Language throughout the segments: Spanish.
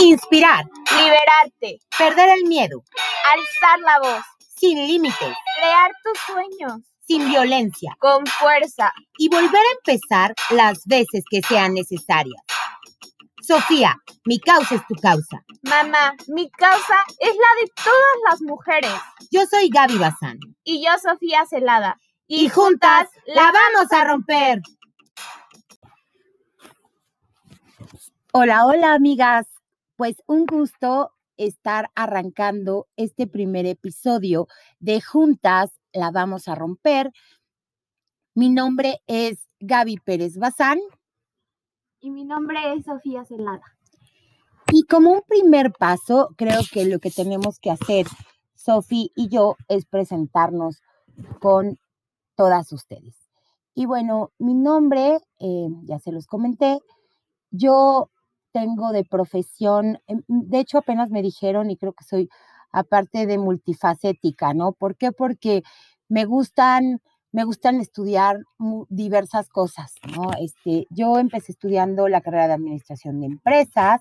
Inspirar. Liberarte. Perder el miedo. Alzar la voz. Sin límites. Crear tus sueños. Sin violencia. Con fuerza. Y volver a empezar las veces que sean necesarias. Sofía, mi causa es tu causa. Mamá, mi causa es la de todas las mujeres. Yo soy Gaby Bazán. Y yo, Sofía Celada. Y, juntas la vamos a romper. Hola, hola amigas. Pues un gusto estar arrancando este primer episodio de Juntas la vamos a romper. Mi nombre es Gaby Pérez Bazán. Y mi nombre es Sofía Celada. Y como un primer paso, creo que lo que tenemos que hacer, Sofía y yo, es presentarnos con todas ustedes. Y bueno, mi nombre, eh, ya se los comenté, yo tengo de profesión, em, de hecho apenas me dijeron y creo que soy aparte de multifacética, ¿no? ¿Por qué? Porque me gustan, me gustan estudiar diversas cosas, ¿no? Este, yo empecé estudiando la carrera de administración de empresas,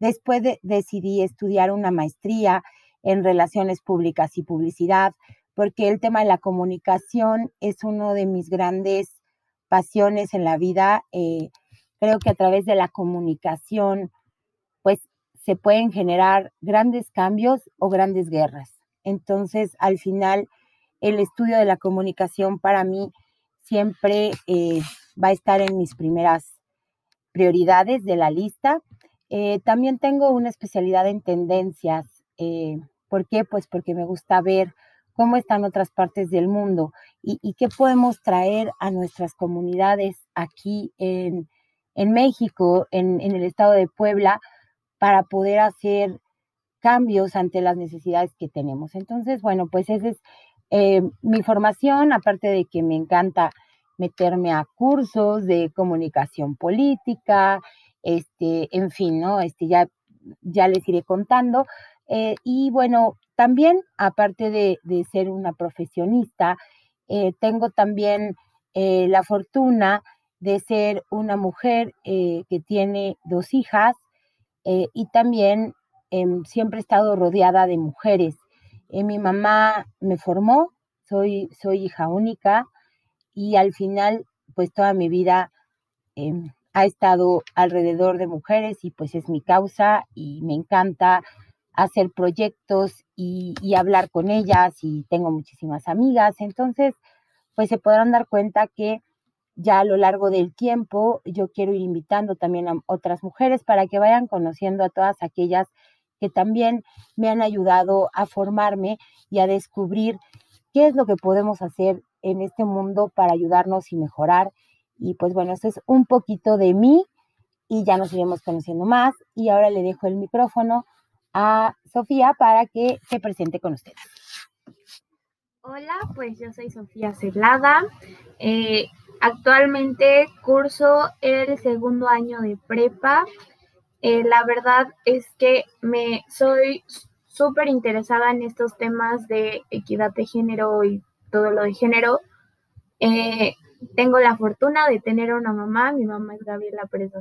después decidí estudiar una maestría en relaciones públicas y publicidad, porque el tema de la comunicación es uno de mis grandes pasiones en la vida. Eh, creo que a través de la comunicación, pues se pueden generar grandes cambios o grandes guerras. Entonces, al final, el estudio de la comunicación para mí siempre eh, va a estar en mis primeras prioridades de la lista. Eh, también tengo una especialidad en tendencias. Eh, ¿Por qué? Pues porque me gusta ver cómo están otras partes del mundo y qué podemos traer a nuestras comunidades aquí en, en México, en, el estado de Puebla, para poder hacer cambios ante las necesidades que tenemos. Entonces, bueno, pues esa es eh, mi formación, aparte de que me encanta meterme a cursos de comunicación política, este, en fin, ¿no? Este, ya, ya les iré contando. Eh, y bueno, también, aparte de, ser una profesionista, eh, tengo también la fortuna de ser una mujer eh, que tiene dos hijas eh, y también em, siempre he estado rodeada de mujeres. Eh, mi mamá me formó, soy, soy hija única y al final pues toda mi vida em, ha estado alrededor de mujeres y pues es mi causa y me encanta hacer proyectos y, y hablar con ellas y tengo muchísimas amigas. Entonces, pues se podrán dar cuenta que ya a lo largo del tiempo yo quiero ir invitando también a otras mujeres para que vayan conociendo a todas aquellas que también me han ayudado a formarme y a descubrir qué es lo que podemos hacer en este mundo para ayudarnos y mejorar. Y pues bueno, esto es un poquito de mí y ya nos iremos conociendo más. Y ahora le dejo el micrófono a Sofía para que se presente con ustedes. Hola, pues yo soy Sofía Celada. Eh, Actualmente curso el segundo año de prepa. Eh, la verdad es que me soy súper interesada en estos temas de equidad de género y todo lo de género. Eh, tengo la fortuna de tener una mamá, mi mamá es Gabriela Pérez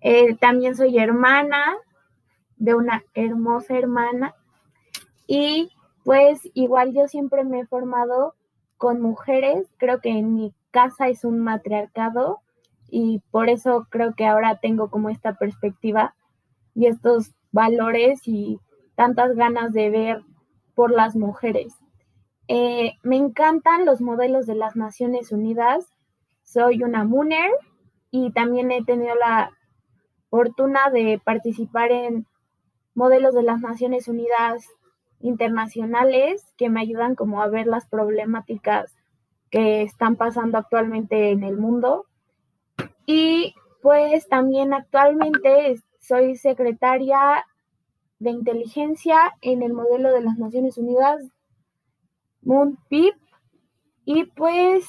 eh, también soy hermana de una hermosa hermana y pues igual yo siempre me he formado con mujeres. Creo que en mi casa es un matriarcado y por eso creo que ahora tengo como esta perspectiva y estos valores y tantas ganas de ver por las mujeres. Eh, me encantan los modelos de las Naciones Unidas. Soy una Mooner y también he tenido la fortuna de participar en modelos de las Naciones Unidas internacionales que me ayudan como a ver las problemáticas que están pasando actualmente en el mundo. Y pues también actualmente soy secretaria de inteligencia en el modelo de las Naciones Unidas, MUNPIP, y pues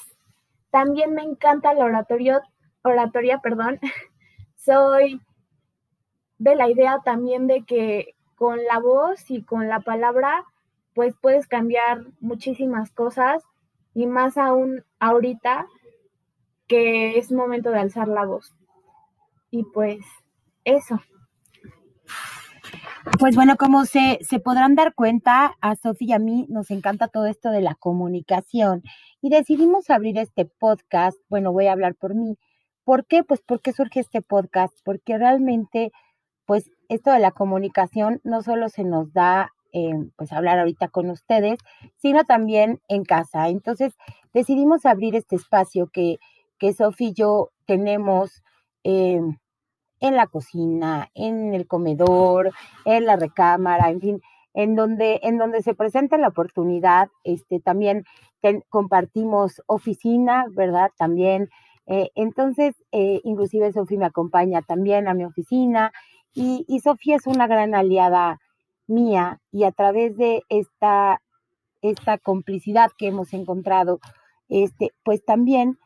también me encanta la oratorio, oratoria, perdón. Soy de la idea también de que con la voz y con la palabra, pues puedes cambiar muchísimas cosas y más aún ahorita que es momento de alzar la voz. Y pues eso. Pues bueno, como se, se podrán dar cuenta, a Sofía y a mí nos encanta todo esto de la comunicación y decidimos abrir este podcast. Bueno, voy a hablar por mí. ¿Por qué? Pues porque surge este podcast, porque realmente, pues esto de la comunicación no solo se nos da, eh, pues hablar ahorita con ustedes, sino también en casa. Entonces, decidimos abrir este espacio que, que Sofía y yo tenemos. Eh, en la cocina, en el comedor, en la recámara, en fin, en donde, en donde se presenta la oportunidad, este, también compartimos oficina, ¿verdad? También. Eh, entonces, inclusive Sofía me acompaña también a mi oficina y, Sofía es una gran aliada mía y a través de esta, esta complicidad que hemos encontrado, este, pues también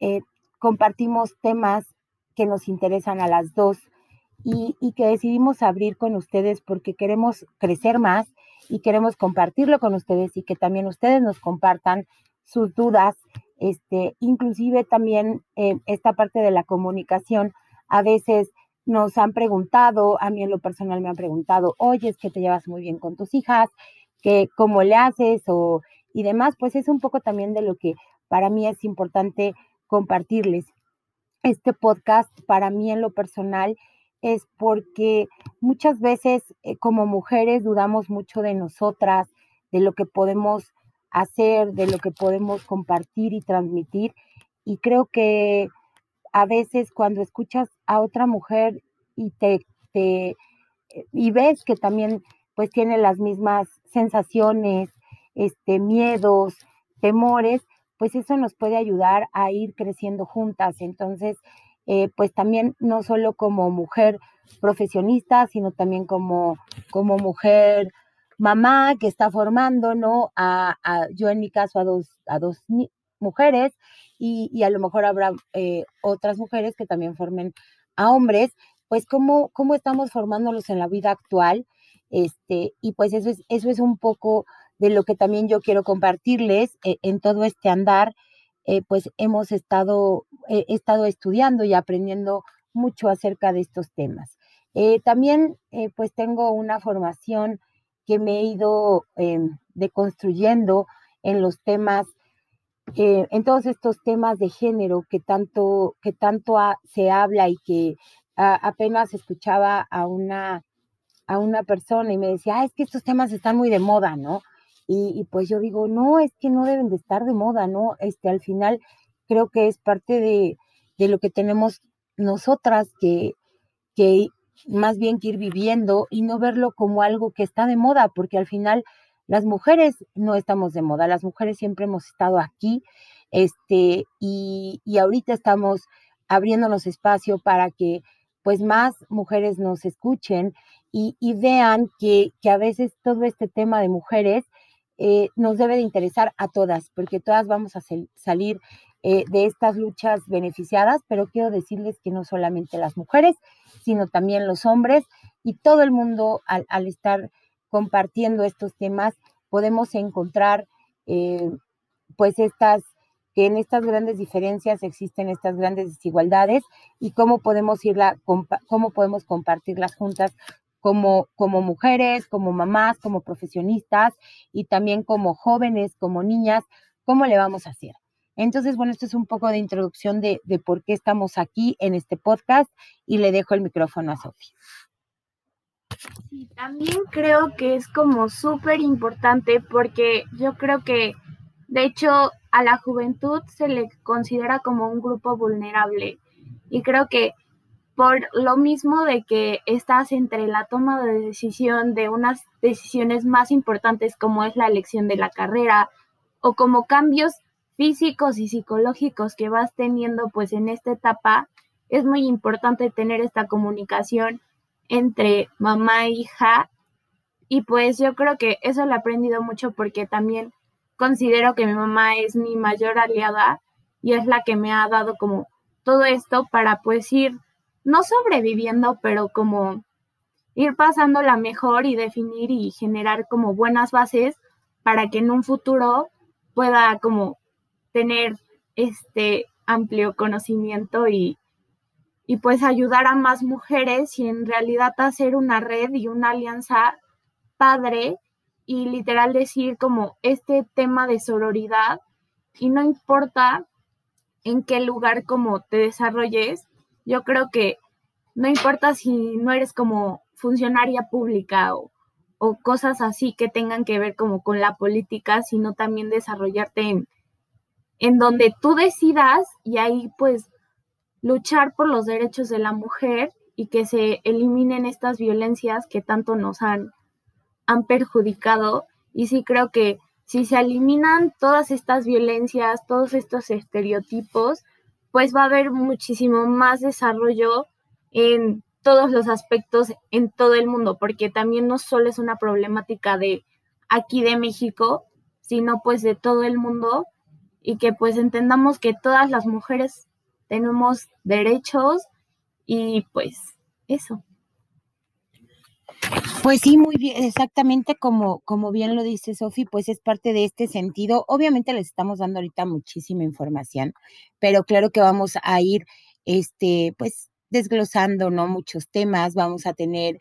eh, compartimos temas que nos interesan a las dos y, que decidimos abrir con ustedes porque queremos crecer más y queremos compartirlo con ustedes y que también ustedes nos compartan sus dudas, este, inclusive también eh, esta parte de la comunicación. A veces nos han preguntado, a mí en lo personal me han preguntado, oye, es que te llevas muy bien con tus hijas, que cómo le haces o y demás, pues es un poco también de lo que para mí es importante compartirles este podcast para mí en lo personal es porque muchas veces eh, como mujeres dudamos mucho de nosotras, de lo que podemos hacer, de lo que podemos compartir y transmitir. Y creo que a veces cuando escuchas a otra mujer y te, te eh, y ves que también pues tiene las mismas sensaciones, este, miedos, temores, pues eso nos puede ayudar a ir creciendo juntas. Entonces, eh, pues también no solo como mujer profesionista, sino también como, como mujer mamá que está formando, ¿no? A, yo en mi caso a dos, a dos mujeres y, a lo mejor habrá eh, otras mujeres que también formen a hombres, pues cómo, cómo estamos formándolos en la vida actual. Este, y pues eso es, eso es un poco de lo que también yo quiero compartirles eh, en todo este andar, eh, pues hemos estado, estado estudiando y aprendiendo mucho acerca de estos temas. también pues tengo una formación que me he ido em, deconstruyendo en los temas, en todos estos temas de género que tanto, que tanto se habla y que apenas escuchaba a una, a una persona y me decía, ah, es que estos temas están muy de moda, ¿no? Y, pues yo digo, no, es que no deben de estar de moda, ¿no? Este, al final creo que es parte de, de lo que tenemos nosotras que, que más bien que ir viviendo y no verlo como algo que está de moda, porque al final las mujeres no estamos de moda, las mujeres siempre hemos estado aquí, este, y, y ahorita estamos abriéndonos espacio para que pues más mujeres nos escuchen y, y vean que, que, a veces todo este tema de mujeres eh, nos debe de interesar a todas, porque todas vamos a salir eh, de estas luchas beneficiadas, pero quiero decirles que no solamente las mujeres, sino también los hombres y todo el mundo al, estar compartiendo estos temas, podemos encontrar eh, pues estas que en estas grandes diferencias existen estas grandes desigualdades y cómo podemos irla, cómo podemos compartirlas juntas como, como mujeres, como mamás, como profesionistas y también como jóvenes, como niñas, ¿cómo le vamos a hacer? Entonces, bueno, esto es un poco de introducción de, de por qué estamos aquí en este podcast y le dejo el micrófono a Sofía. Sí, también creo que es como súper importante porque yo creo que, de hecho, a la juventud se le considera como un grupo vulnerable. Y creo que por lo mismo de que estás entre la toma de decisión de unas decisiones más importantes como es la elección de la carrera o como cambios físicos y psicológicos que vas teniendo pues en esta etapa, es muy importante tener esta comunicación entre mamá e hija y pues yo creo que eso lo he aprendido mucho porque también considero que mi mamá es mi mayor aliada y es la que me ha dado como todo esto para pues ir no sobreviviendo, pero como ir pasándola mejor y definir y generar como buenas bases para que en un futuro pueda como tener este amplio conocimiento y, y pues ayudar a más mujeres y en realidad hacer una red y una alianza padre y literal decir como este tema de sororidad y no importa en qué lugar como te desarrolles, yo creo que no importa si no eres como funcionaria pública o, o cosas así que tengan que ver como con la política, sino también desarrollarte en, en donde tú decidas y ahí pues luchar por los derechos de la mujer y que se eliminen estas violencias que tanto nos han, han perjudicado. Y sí creo que si se eliminan todas estas violencias, todos estos estereotipos, pues va a haber muchísimo más desarrollo en todos los aspectos en todo el mundo, porque también no solo es una problemática de aquí de México, sino pues de todo el mundo y que pues entendamos que todas las mujeres tenemos derechos y pues eso. Pues sí, muy bien, exactamente como, como bien lo dice Sofi, pues es parte de este sentido. Obviamente les estamos dando ahorita muchísima información, pero claro que vamos a ir, este, pues desglosando, ¿no? Muchos temas, vamos a tener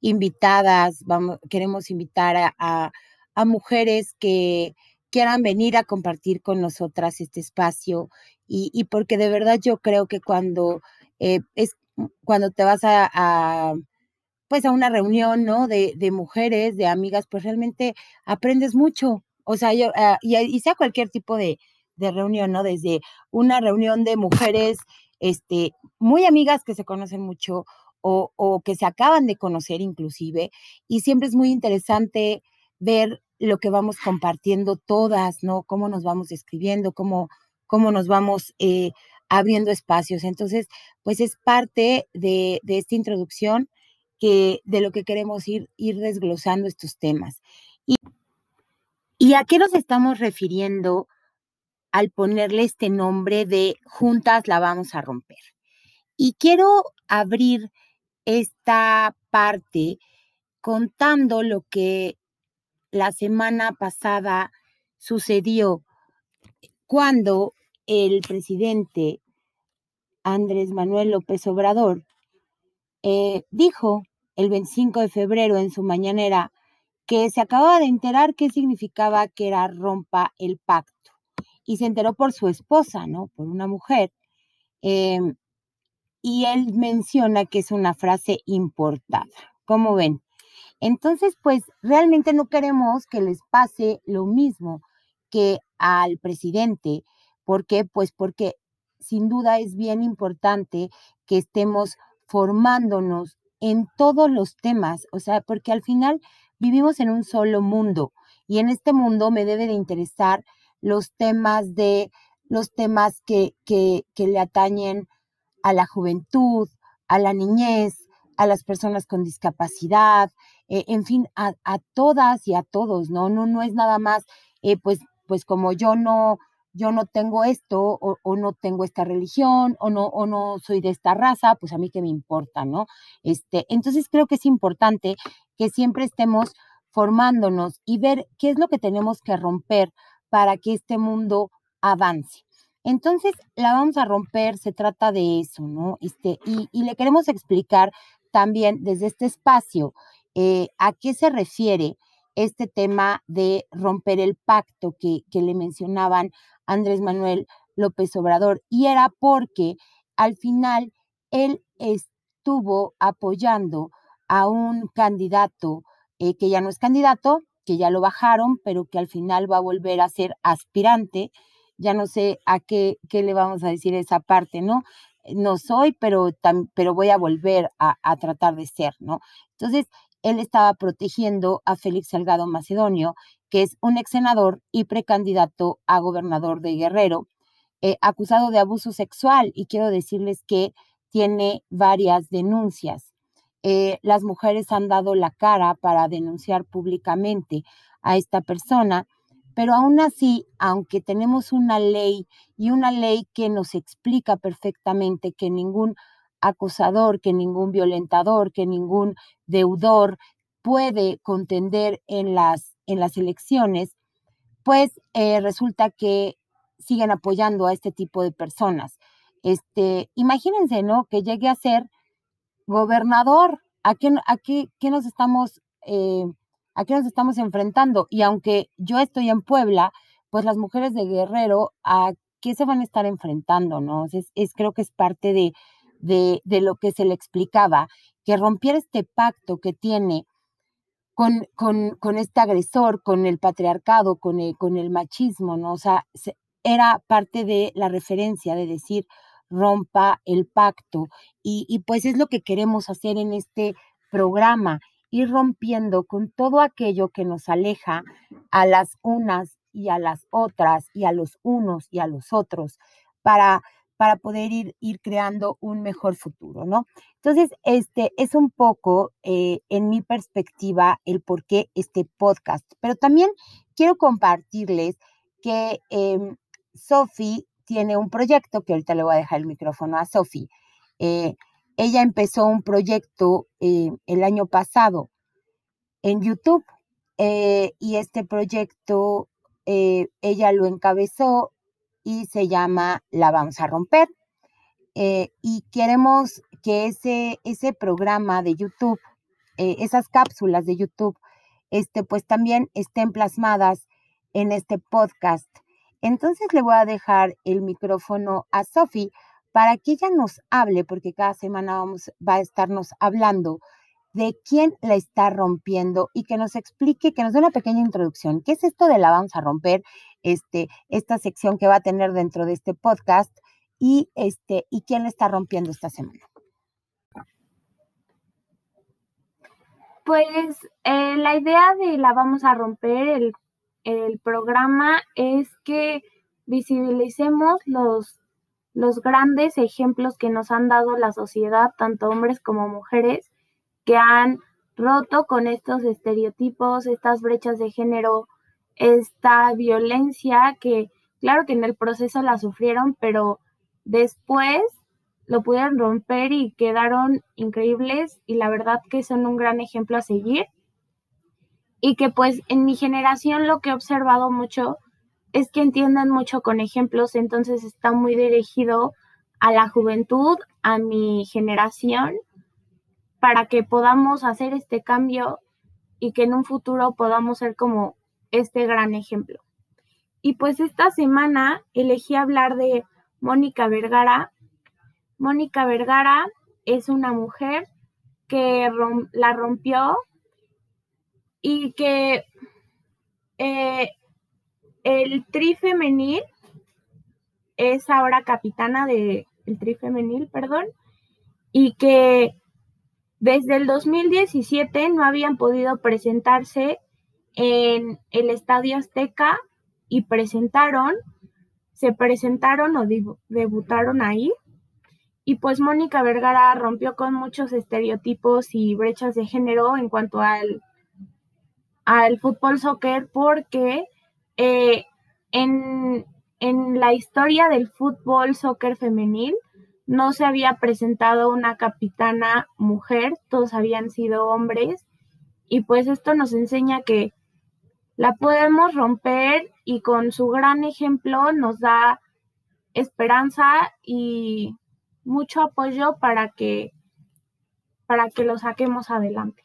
invitadas, vamos, queremos invitar a, a mujeres que quieran venir a compartir con nosotras este espacio y, porque de verdad yo creo que cuando eh, es cuando te vas a, pues a una reunión, ¿no? De, de, mujeres, de amigas, pues realmente aprendes mucho. O sea, yo, ah, y, sea cualquier tipo de, de, reunión, ¿no? Desde una reunión de mujeres, este, muy amigas que se conocen mucho o, o que se acaban de conocer inclusive. Y siempre es muy interesante ver lo que vamos compartiendo todas, ¿no? Cómo nos vamos escribiendo, cómo cómo nos vamos eh, abriendo espacios. Entonces, pues es parte de, esta introducción que, de lo que queremos ir, ir desglosando estos temas. ¿Y a qué nos estamos refiriendo al ponerle este nombre de Juntas la vamos a romper? Y quiero abrir esta parte contando lo que la semana pasada sucedió cuando el presidente Andrés Manuel López Obrador eh, dijo el 25 de febrero en su mañanera que se acababa de enterar qué significaba que era rompa el pacto. Y se enteró por su esposa, ¿no? Por una mujer. Em, y él menciona que es una frase importada. ¿Cómo ven? Entonces, pues realmente no queremos que les pase lo mismo que al presidente, ¿Por qué? Pues porque sin duda es bien importante que estemos formándonos en todos los temas, o sea, porque al final vivimos en un solo mundo y en este mundo me debe de interesar los temas de los temas que, que, le atañen a la juventud, a la niñez, a las personas con discapacidad, eh, en fin, a, todas y a todos, ¿no? No, no es nada más, eh, pues, pues como yo no, yo no tengo esto o, no tengo esta religión o no, o no soy de esta raza, pues a mí que me importa, ¿no? Este, entonces creo que es importante que siempre estemos formándonos y ver qué es lo que tenemos que romper para que este mundo avance. Entonces, la vamos a romper, se trata de eso, ¿no? Este, y, y le queremos explicar también desde este espacio eh, a qué se refiere este tema de romper el pacto que, que le mencionaban Andrés Manuel López Obrador. Y era porque al final él estuvo apoyando a un candidato eh, que ya no es candidato, que ya lo bajaron, pero que al final va a volver a ser aspirante. Ya no sé a qué, qué le vamos a decir esa parte, ¿no? No soy, pero, pero voy a volver a, a tratar de ser, ¿no? Entonces, él estaba protegiendo a Félix Salgado Macedonio, que es un ex senador y precandidato a gobernador de Guerrero, eh, acusado de abuso sexual. Y quiero decirles que tiene varias denuncias. Eh, las mujeres han dado la cara para denunciar públicamente a esta persona, pero aún así, aunque tenemos una ley y una ley que nos explica perfectamente que ningún acusador, que ningún violentador, que ningún deudor puede contender en las, en las elecciones, pues eh, resulta que siguen apoyando a este tipo de personas. este, imagínense, ¿no? Que llegue a ser gobernador. ¿A qué, a qué, nos estamos, eh, a qué nos estamos enfrentando? Y aunque yo estoy en Puebla, pues las mujeres de Guerrero, ¿a qué se van a estar enfrentando? ¿no? Es, creo que es parte de, de, de, lo que se le explicaba, que romper este pacto que tiene con, con, con este agresor, con el patriarcado, con el, con el machismo, ¿no? O sea, era parte de la referencia de decir, rompa el pacto. Y, pues es lo que queremos hacer en este programa, ir rompiendo con todo aquello que nos aleja a las unas y a las otras y a los unos y a los otros para, para poder ir, ir creando un mejor futuro, ¿no? Entonces, este es un poco, eh, en mi perspectiva, el por qué este podcast. Pero también quiero compartirles que eh, Sophie tiene un proyecto, que ahorita le voy a dejar el micrófono a Sofi. Eh, ella empezó un proyecto eh, el año pasado en YouTube y este proyecto ella lo encabezó y se llama La vamos a romper. y queremos que ese, ese programa de YouTube, esas cápsulas de YouTube, este, pues también estén plasmadas en este podcast entonces le voy a dejar el micrófono a Sofi para que ella nos hable, porque cada semana vamos, va a estarnos hablando de quién la está rompiendo y que nos explique, que nos dé una pequeña introducción. ¿Qué es esto de la vamos a romper? Este, esta sección que va a tener dentro de este podcast y, este, y quién la está rompiendo esta semana. Pues eh, la idea de la vamos a romper, el el programa es que visibilicemos los, los grandes ejemplos que nos han dado la sociedad, tanto hombres como mujeres, que han roto con estos estereotipos, estas brechas de género, esta violencia que, claro que en el proceso la sufrieron, pero después lo pudieron romper y quedaron increíbles y la verdad que son un gran ejemplo a seguir. Y que pues en mi generación lo que he observado mucho es que entienden mucho con ejemplos, entonces está muy dirigido a la juventud, a mi generación, para que podamos hacer este cambio y que en un futuro podamos ser como este gran ejemplo. Y pues esta semana elegí hablar de Mónica Vergara. Mónica Vergara es una mujer que la rompió y que eh, el tri femenil es ahora capitana del el tri femenil, perdón, y que desde el 2017 no habían podido presentarse en el Estadio Azteca y presentaron, se presentaron o debutaron ahí. Y pues Mónica Vergara rompió con muchos estereotipos y brechas de género en cuanto al al fútbol soccer porque eh, en, en la historia del fútbol soccer femenil no se había presentado una capitana mujer, todos habían sido hombres y pues esto nos enseña que la podemos romper y con su gran ejemplo nos da esperanza y mucho apoyo para que para que lo saquemos adelante.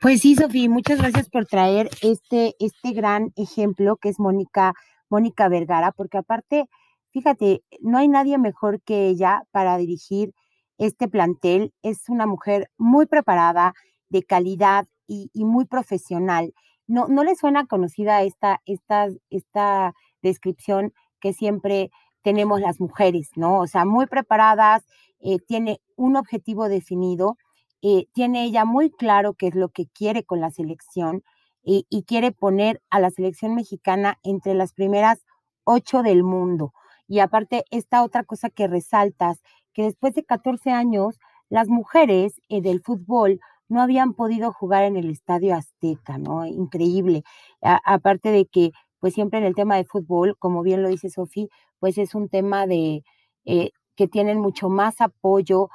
Pues sí, Sofía, muchas gracias por traer este, este gran ejemplo que es Mónica, Mónica Vergara, porque aparte, fíjate, no hay nadie mejor que ella para dirigir este plantel. Es una mujer muy preparada, de calidad y, muy profesional. No, no le suena conocida esta, esta, esta descripción que siempre tenemos las mujeres, ¿no? O sea, muy preparadas, eh, tiene un objetivo definido eh, tiene ella muy claro qué es lo que quiere con la selección y, quiere poner a la selección mexicana entre las primeras ocho del mundo. Y aparte, esta otra cosa que resaltas, que después de 14 años, las mujeres eh, del fútbol no habían podido jugar en el Estadio Azteca, ¿no? Increíble. aparte de que, pues siempre en el tema de fútbol, como bien lo dice Sofía, pues es un tema de eh, que tienen mucho más apoyo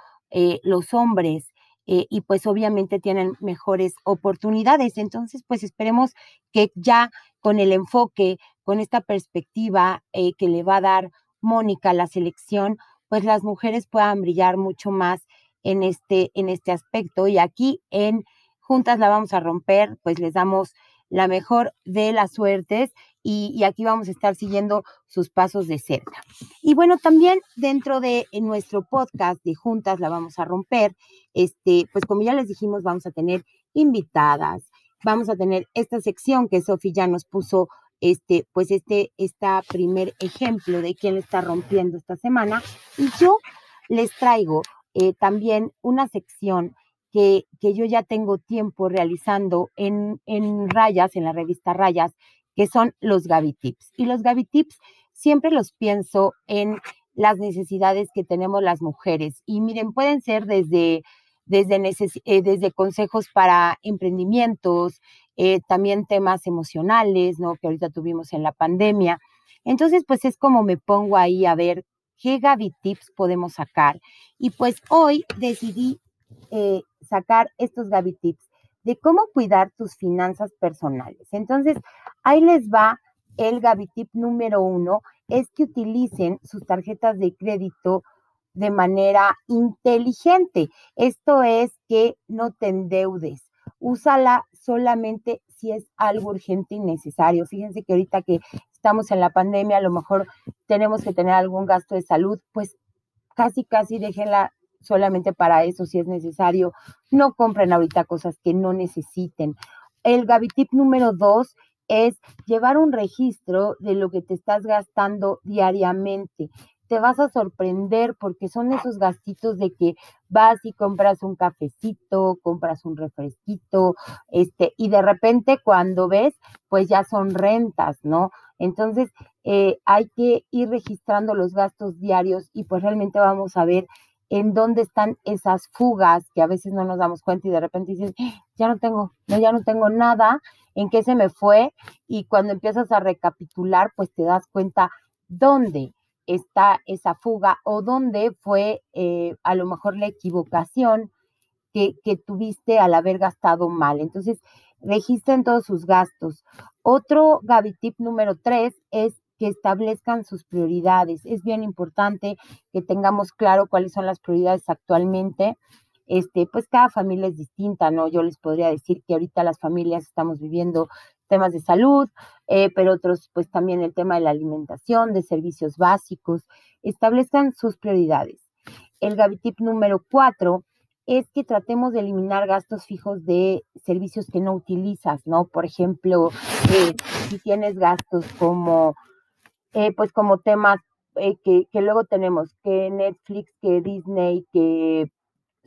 los hombres eh, y pues obviamente tienen mejores oportunidades. Entonces, pues esperemos que ya con el enfoque, con esta perspectiva eh, que le va a dar Mónica la selección, pues las mujeres puedan brillar mucho más en este, en este aspecto. Y aquí en Juntas la vamos a romper, pues les damos la mejor de las suertes y, aquí vamos a estar siguiendo sus pasos de cerca. Y bueno, también dentro de nuestro podcast de Juntas la vamos a romper, este, pues como ya les dijimos, vamos a tener invitadas, vamos a tener esta sección que Sofi ya nos puso este, pues este, está primer ejemplo de quién está rompiendo esta semana. Y yo les traigo eh, también una sección que, que, yo ya tengo tiempo realizando en, en Rayas, en la revista Rayas, que son los Gaby Tips. Y los Gaby Tips siempre los pienso en las necesidades que tenemos las mujeres. Y miren, pueden ser desde, desde, eh, desde consejos para emprendimientos, eh, también temas emocionales, ¿no? Que ahorita tuvimos en la pandemia. Entonces, pues es como me pongo ahí a ver qué Gaby Tips podemos sacar. Y pues hoy decidí eh, sacar estos Gaby Tips de cómo cuidar tus finanzas personales. Entonces, ahí les va el Tip número uno, es que utilicen sus tarjetas de crédito de manera inteligente. Esto es que no te endeudes. Úsala solamente si es algo urgente y necesario. Fíjense que ahorita que estamos en la pandemia, a lo mejor tenemos que tener algún gasto de salud, pues casi, casi déjenla solamente para eso si es necesario. No compren ahorita cosas que no necesiten. El Gavitip número dos es llevar un registro de lo que te estás gastando diariamente. Te vas a sorprender porque son esos gastitos de que vas y compras un cafecito, compras un refresquito, este, y de repente cuando ves, pues ya son rentas, ¿no? Entonces, eh, hay que ir registrando los gastos diarios y pues realmente vamos a ver en dónde están esas fugas que a veces no nos damos cuenta y de repente dices, ya no tengo, ya no tengo nada, en qué se me fue y cuando empiezas a recapitular, pues te das cuenta dónde está esa fuga o dónde fue eh, a lo mejor la equivocación que, que tuviste al haber gastado mal. Entonces, registren todos sus gastos. Otro Gaby tip número tres es que establezcan sus prioridades. Es bien importante que tengamos claro cuáles son las prioridades actualmente. Este, pues cada familia es distinta, ¿no? Yo les podría decir que ahorita las familias estamos viviendo temas de salud, eh, pero otros, pues también el tema de la alimentación, de servicios básicos. Establezcan sus prioridades. El Gavitip número cuatro es que tratemos de eliminar gastos fijos de servicios que no utilizas, ¿no? Por ejemplo, eh, si tienes gastos como eh, pues como temas que, que, luego tenemos, que Netflix, que Disney, que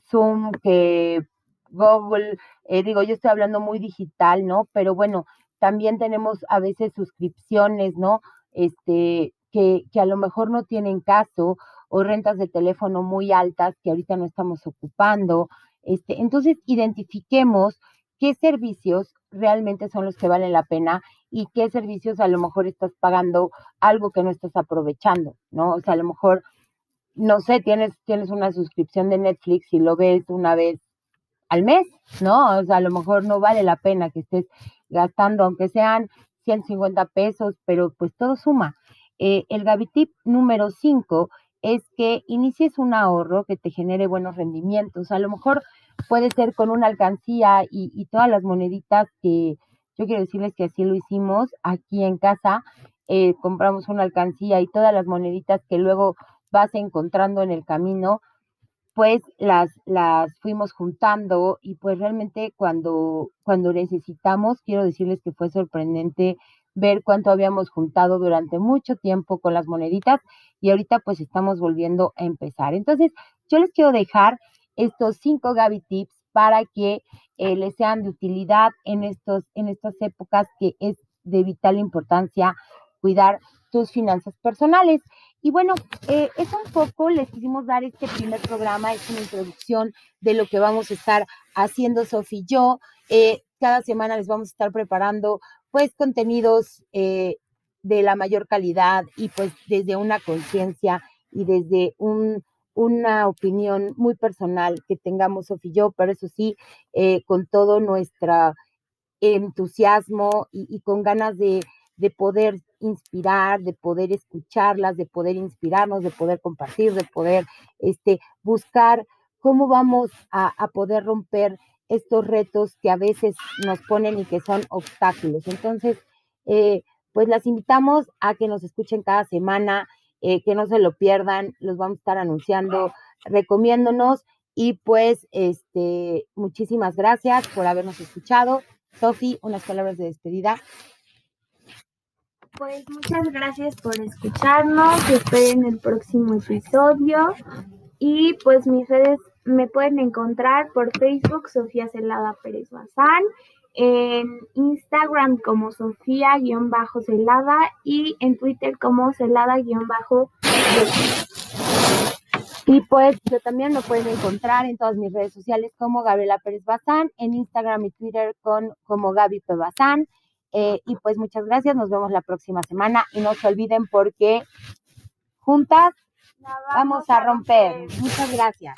Zoom, que Google, digo, yo estoy hablando muy digital, ¿no? Pero bueno, también tenemos a veces suscripciones, ¿no? Este, que, que a lo mejor no tienen caso, o rentas de teléfono muy altas que ahorita no estamos ocupando. Este, entonces, identifiquemos qué servicios realmente son los que valen la pena y qué servicios a lo mejor estás pagando algo que no estás aprovechando, ¿no? O sea, a lo mejor, no sé, tienes, tienes una suscripción de Netflix y lo ves una vez al mes, ¿no? O sea, a lo mejor no vale la pena que estés gastando, aunque sean 150 pesos, pero pues todo suma. Eh, el Gavitip número 5 es que inicies un ahorro que te genere buenos rendimientos. A lo mejor puede ser con una alcancía y, y todas las moneditas que, yo quiero decirles que así lo hicimos aquí en casa. Eh, compramos una alcancía y todas las moneditas que luego vas encontrando en el camino, pues las, las fuimos juntando y pues realmente cuando, cuando necesitamos, quiero decirles que fue sorprendente ver cuánto habíamos juntado durante mucho tiempo con las moneditas y ahorita pues estamos volviendo a empezar. Entonces, yo les quiero dejar estos cinco Gaby Tips para que eh, les sean de utilidad en, estos, en estas épocas que es de vital importancia cuidar tus finanzas personales. Y bueno, eh, es un poco, les quisimos dar este primer programa, es una introducción de lo que vamos a estar haciendo Sofi y yo. Eh, cada semana les vamos a estar preparando pues contenidos de la mayor calidad y pues desde una conciencia y desde un una opinión muy personal que tengamos Sofía y yo, pero eso sí, eh, con todo nuestro entusiasmo y, con ganas de, poder inspirar, de poder escucharlas, de poder inspirarnos, de poder compartir, de poder este, buscar cómo vamos a, poder romper estos retos que a veces nos ponen y que son obstáculos. Entonces, eh, pues las invitamos a que nos escuchen cada semana, eh, que no se lo pierdan, los vamos a estar anunciando, recomiéndonos y pues este, muchísimas gracias por habernos escuchado. Sofi, unas palabras de despedida. Pues muchas gracias por escucharnos, esperen el próximo episodio y pues mis redes me pueden encontrar por Facebook Sofía Celada Pérez Bazán, en Instagram como Sofía-Celada y en Twitter como Celada- y pues yo también me pueden encontrar en todas mis redes sociales como Gabriela Pérez Bazán, en Instagram y Twitter con, como Gaby P. Bazán. Eh, y pues muchas gracias, nos vemos la próxima semana y no se olviden porque juntas vamos a romper. Muchas gracias.